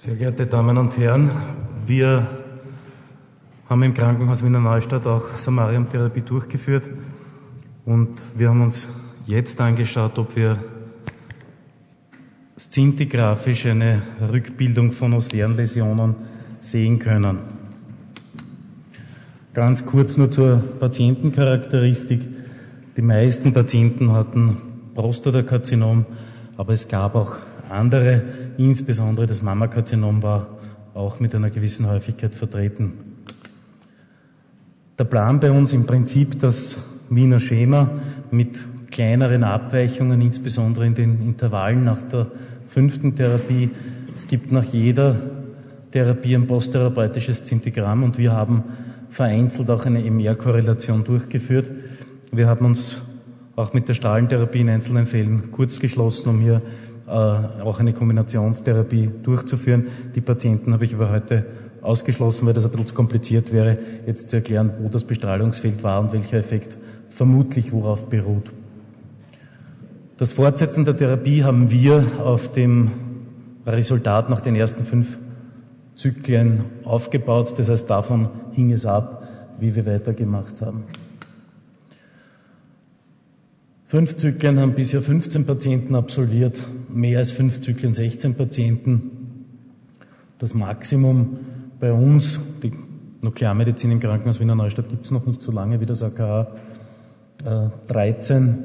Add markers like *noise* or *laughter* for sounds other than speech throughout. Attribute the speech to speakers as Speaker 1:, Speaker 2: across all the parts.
Speaker 1: Sehr geehrte Damen und Herren, wir haben im Krankenhaus Wiener Neustadt auch Samarium-Therapie durchgeführt und wir haben uns jetzt angeschaut, ob wir szintigraphisch eine Rückbildung von Läsionen sehen können. Ganz kurz nur zur Patientencharakteristik. Die meisten Patienten hatten Prostatakarzinom, aber es gab auch andere, insbesondere das Mammakarzinom war auch mit einer gewissen Häufigkeit vertreten. Der Plan bei uns im Prinzip das Wiener Schema mit kleineren Abweichungen, insbesondere in den Intervallen nach der fünften Therapie. Es gibt nach jeder Therapie ein posttherapeutisches Zintigramm und wir haben vereinzelt auch eine MR-Korrelation durchgeführt. Wir haben uns auch mit der Strahlentherapie in einzelnen Fällen kurz geschlossen, um hier auch eine Kombinationstherapie durchzuführen. Die Patienten habe ich aber heute ausgeschlossen, weil das ein bisschen zu kompliziert wäre, jetzt zu erklären, wo das Bestrahlungsfeld war und welcher Effekt vermutlich worauf beruht. Das Fortsetzen der Therapie haben wir auf dem Resultat nach den ersten fünf Zyklen aufgebaut. Das heißt, davon hing es ab, wie wir weitergemacht haben. Fünf Zyklen haben bisher 15 Patienten absolviert, mehr als fünf Zyklen 16 Patienten. Das Maximum bei uns, die Nuklearmedizin im Krankenhaus Wiener Neustadt gibt es noch nicht so lange wie das AKH äh, 13,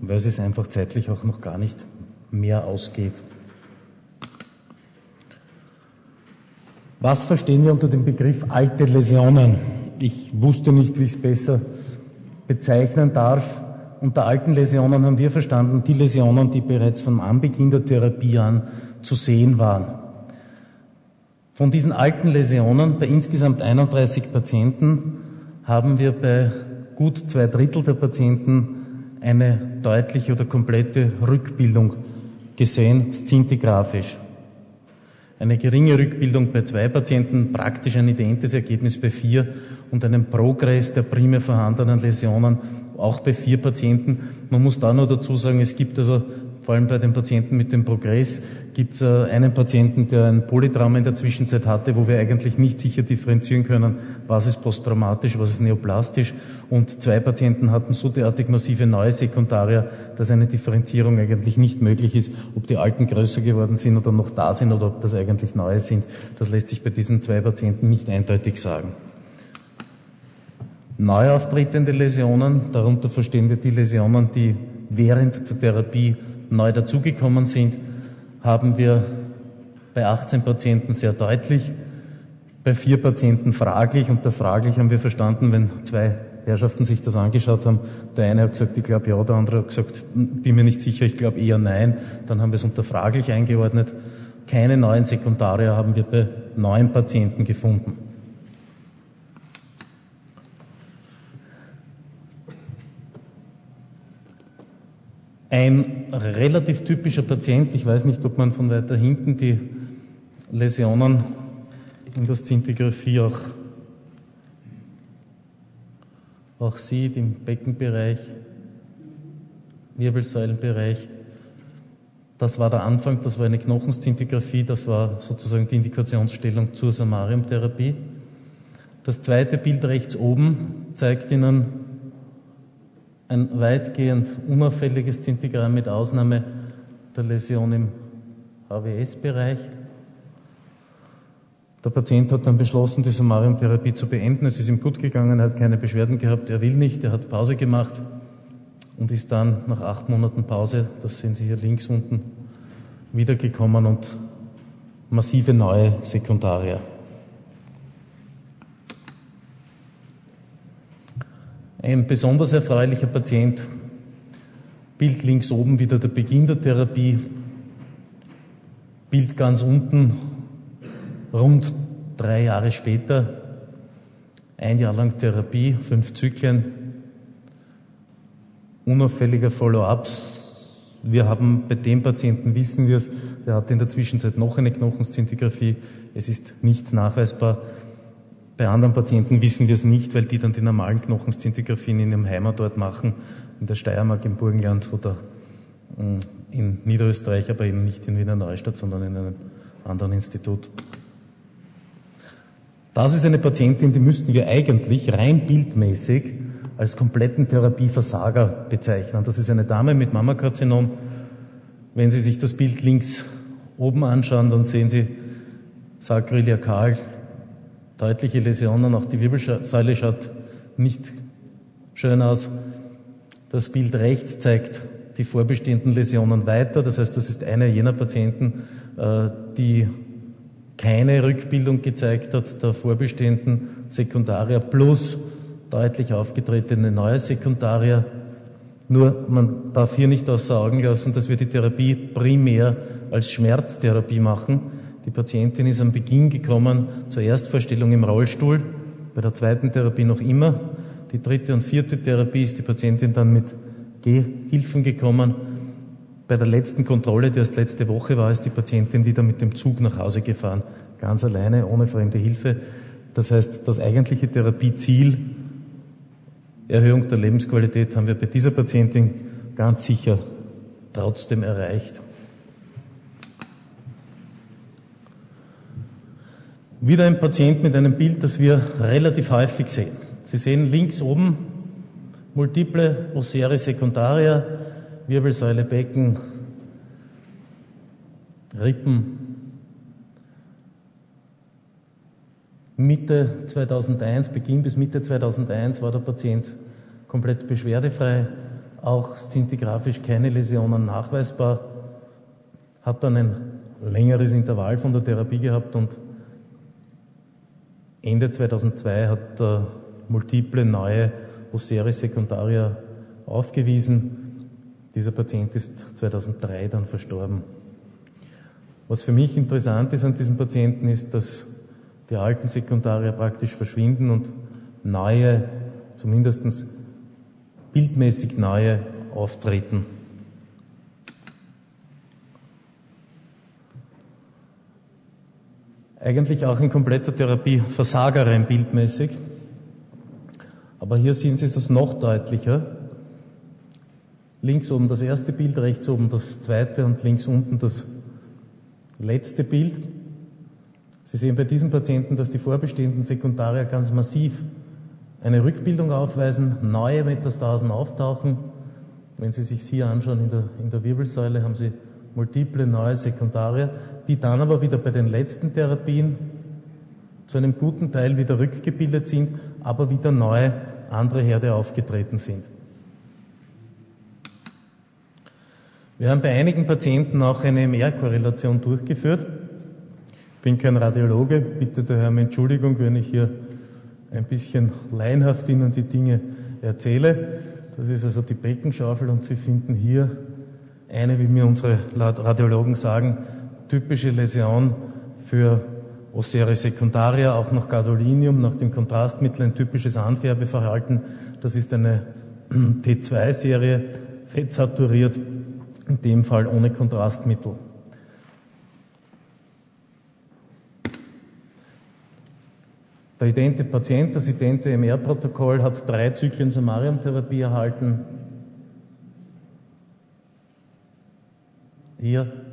Speaker 1: weil es einfach zeitlich auch noch gar nicht mehr ausgeht. Was verstehen wir unter dem Begriff alte Läsionen? Ich wusste nicht, wie ich es besser bezeichnen darf. Unter alten Läsionen haben wir verstanden die Läsionen, die bereits vom Anbeginn der Therapie an zu sehen waren. Von diesen alten Läsionen bei insgesamt 31 Patienten haben wir bei gut zwei Drittel der Patienten eine deutliche oder komplette Rückbildung gesehen, szintigraphisch. Eine geringe Rückbildung bei zwei Patienten, praktisch ein identes Ergebnis bei vier und einen Progress der primär vorhandenen Läsionen auch bei vier Patienten. Man muss da nur dazu sagen, es gibt also vor allem bei den Patienten mit dem Progress gibt es äh, einen Patienten, der ein Polytrauma in der Zwischenzeit hatte, wo wir eigentlich nicht sicher differenzieren können, was ist posttraumatisch, was ist neoplastisch. Und zwei Patienten hatten so derartig massive neue Sekundaria, dass eine Differenzierung eigentlich nicht möglich ist, ob die alten größer geworden sind oder noch da sind oder ob das eigentlich neue sind. Das lässt sich bei diesen zwei Patienten nicht eindeutig sagen. Neu auftretende Läsionen, darunter verstehen wir die Läsionen, die während der Therapie neu dazugekommen sind, haben wir bei 18 Patienten sehr deutlich, bei vier Patienten fraglich. Unter fraglich haben wir verstanden, wenn zwei Herrschaften sich das angeschaut haben. Der eine hat gesagt, ich glaube ja, der andere hat gesagt, bin mir nicht sicher, ich glaube eher nein. Dann haben wir es unter fraglich eingeordnet. Keine neuen Sekundaria haben wir bei neun Patienten gefunden. Ein relativ typischer Patient, ich weiß nicht, ob man von weiter hinten die Läsionen in der Szintigraphie auch, auch sieht, im Beckenbereich, Wirbelsäulenbereich. Das war der Anfang, das war eine Knochenszintigraphie, das war sozusagen die Indikationsstellung zur Samariumtherapie. Das zweite Bild rechts oben zeigt Ihnen ein weitgehend unauffälliges Zintigramm mit Ausnahme der Läsion im HWS-Bereich. Der Patient hat dann beschlossen, die Samariumtherapie zu beenden. Es ist ihm gut gegangen, er hat keine Beschwerden gehabt, er will nicht, er hat Pause gemacht und ist dann nach acht Monaten Pause, das sehen Sie hier links unten, wiedergekommen und massive neue Sekundaria. Ein besonders erfreulicher Patient, Bild links oben wieder der Beginn der Therapie, Bild ganz unten, rund drei Jahre später, ein Jahr lang Therapie, fünf Zyklen, unauffälliger Follow-ups. Wir haben bei dem Patienten, wissen wir es, der hatte in der Zwischenzeit noch eine Knochenszintigraphie. Es ist nichts nachweisbar. Bei anderen Patienten wissen wir es nicht, weil die dann die normalen Knochenszintigraphien in ihrem Heimatort machen, in der Steiermark, im Burgenland oder mm, in Niederösterreich, aber eben nicht in Wiener Neustadt, sondern in einem anderen Institut. Das ist eine Patientin, die müssten wir eigentlich rein bildmäßig als kompletten Therapieversager bezeichnen. Das ist eine Dame mit Mammakarzinom. Wenn Sie sich das Bild links oben anschauen, dann sehen Sie sakriliakal deutliche Läsionen. Auch die Wirbelsäule schaut nicht schön aus. Das Bild rechts zeigt die vorbestehenden Läsionen weiter. Das heißt, das ist eine jener Patienten, äh, die keine Rückbildung gezeigt hat der vorbestehenden Sekundaria plus deutlich aufgetretene neue Sekundaria. Nur man darf hier nicht außer Augen lassen, dass wir die Therapie primär als Schmerztherapie machen. Die Patientin ist am Beginn gekommen zur Erstvorstellung im Rollstuhl, bei der zweiten Therapie noch immer. Die dritte und vierte Therapie ist die Patientin dann mit Gehhilfen gekommen. Bei der letzten Kontrolle, die erst letzte Woche war, ist die Patientin wieder mit dem Zug nach Hause gefahren, ganz alleine, ohne fremde Hilfe. Das heißt, das eigentliche Therapieziel, Erhöhung der Lebensqualität, haben wir bei dieser Patientin ganz sicher trotzdem erreicht. Wieder ein Patient mit einem Bild, das wir relativ häufig sehen. Sie sehen links oben multiple Osseare secundaria, Wirbelsäule, Becken, Rippen. Mitte 2001, Beginn bis Mitte 2001 war der Patient komplett beschwerdefrei, auch stintigraphisch keine Läsionen nachweisbar, hat dann ein längeres Intervall von der Therapie gehabt und Ende 2002 hat er multiple neue Osseria secundaria aufgewiesen. Dieser Patient ist 2003 dann verstorben. Was für mich interessant ist an diesem Patienten ist, dass die alten Sekundaria praktisch verschwinden und neue, zumindest bildmäßig neue, auftreten. Eigentlich auch in kompletter Therapie Versager rein bildmäßig. Aber hier sehen Sie das noch deutlicher. Links oben das erste Bild, rechts oben das zweite und links unten das letzte Bild. Sie sehen bei diesem Patienten, dass die vorbestehenden Sekundaria ganz massiv eine Rückbildung aufweisen, neue Metastasen auftauchen. Wenn Sie sich hier anschauen in der, in der Wirbelsäule, haben Sie multiple neue Sekundaria, die dann aber wieder bei den letzten Therapien zu einem guten Teil wieder rückgebildet sind, aber wieder neue andere Herde aufgetreten sind. Wir haben bei einigen Patienten auch eine MR-Korrelation durchgeführt. Ich bin kein Radiologe, bitte daher um Entschuldigung, wenn ich hier ein bisschen laienhaft Ihnen die Dinge erzähle. Das ist also die Beckenschaufel und Sie finden hier eine, wie mir unsere Radiologen sagen, typische Läsion für Osseria secundaria, auch noch Gadolinium, nach dem Kontrastmittel ein typisches Anfärbeverhalten. Das ist eine *clears throat* T2-Serie, fettsaturiert, in dem Fall ohne Kontrastmittel. Der idente Patient, das idente MR-Protokoll, hat drei Zyklen Samarium-Therapie erhalten. Hier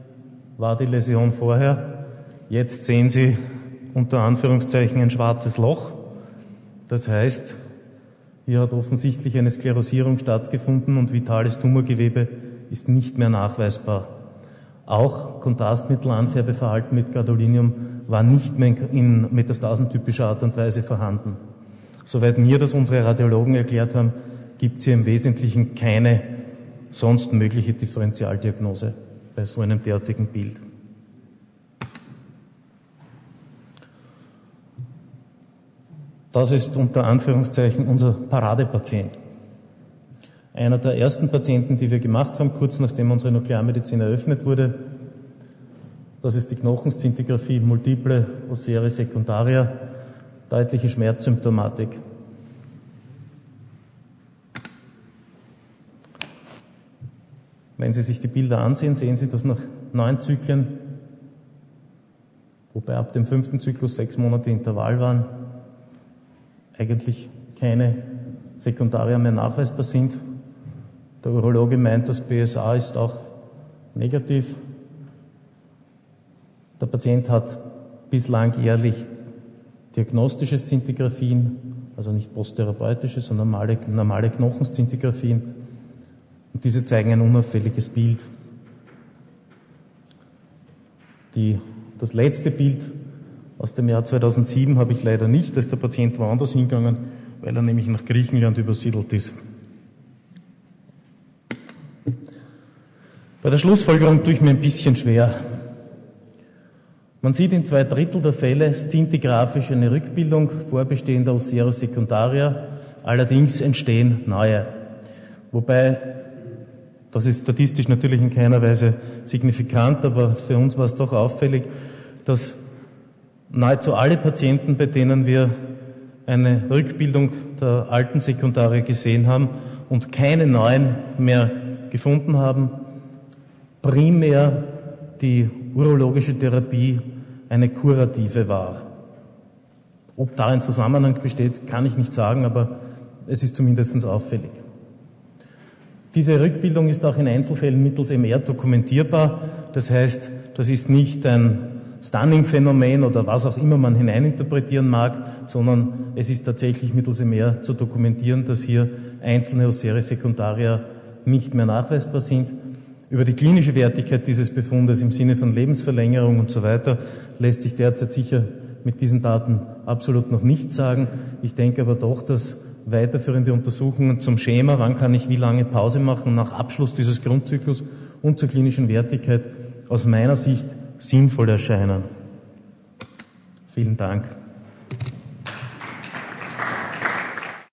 Speaker 1: war die Läsion vorher. Jetzt sehen Sie unter Anführungszeichen ein schwarzes Loch. Das heißt, hier hat offensichtlich eine Sklerosierung stattgefunden und vitales Tumorgewebe ist nicht mehr nachweisbar. Auch Kontrastmittelanfärbeverhalten mit Gadolinium war nicht mehr in metastasentypischer Art und Weise vorhanden. Soweit mir das unsere Radiologen erklärt haben, gibt es hier im Wesentlichen keine sonst mögliche Differentialdiagnose bei so einem derartigen Bild. Das ist unter Anführungszeichen unser Paradepatient. Einer der ersten Patienten, die wir gemacht haben, kurz nachdem unsere Nuklearmedizin eröffnet wurde. Das ist die Knochenszintigraphie multiple Osseria secundaria, deutliche Schmerzsymptomatik. Wenn Sie sich die Bilder ansehen, sehen Sie, dass nach neun Zyklen, wobei ab dem fünften Zyklus sechs Monate Intervall waren, eigentlich keine Sekundaria mehr nachweisbar sind. Der Urologe meint, das BSA ist auch negativ. Der Patient hat bislang jährlich diagnostische Szintigraphien, also nicht posttherapeutische, sondern normale, normale Knochenszintigraphien. Und diese zeigen ein unauffälliges Bild. Die, das letzte Bild aus dem Jahr 2007 habe ich leider nicht, da ist der Patient woanders hingegangen, weil er nämlich nach Griechenland übersiedelt ist. Bei der Schlussfolgerung tue ich mir ein bisschen schwer. Man sieht in zwei Drittel der Fälle szintigraphisch eine Rückbildung vorbestehender Osera secundaria, allerdings entstehen neue. Wobei, das ist statistisch natürlich in keiner Weise signifikant, aber für uns war es doch auffällig, dass nahezu alle Patienten, bei denen wir eine Rückbildung der alten Sekundarie gesehen haben und keine neuen mehr gefunden haben, primär die urologische Therapie eine kurative war. Ob da ein Zusammenhang besteht, kann ich nicht sagen, aber es ist zumindest auffällig. Diese Rückbildung ist auch in Einzelfällen mittels MR dokumentierbar. Das heißt, das ist nicht ein Stunning-Phänomen oder was auch immer man hineininterpretieren mag, sondern es ist tatsächlich mittels MR zu dokumentieren, dass hier einzelne Osere Sekundaria nicht mehr nachweisbar sind. Über die klinische Wertigkeit dieses Befundes im Sinne von Lebensverlängerung und so weiter lässt sich derzeit sicher mit diesen Daten absolut noch nichts sagen. Ich denke aber doch, dass weiterführende Untersuchungen zum Schema, wann kann ich wie lange Pause machen nach Abschluss dieses Grundzyklus und zur klinischen Wertigkeit aus meiner Sicht sinnvoll erscheinen. Vielen Dank.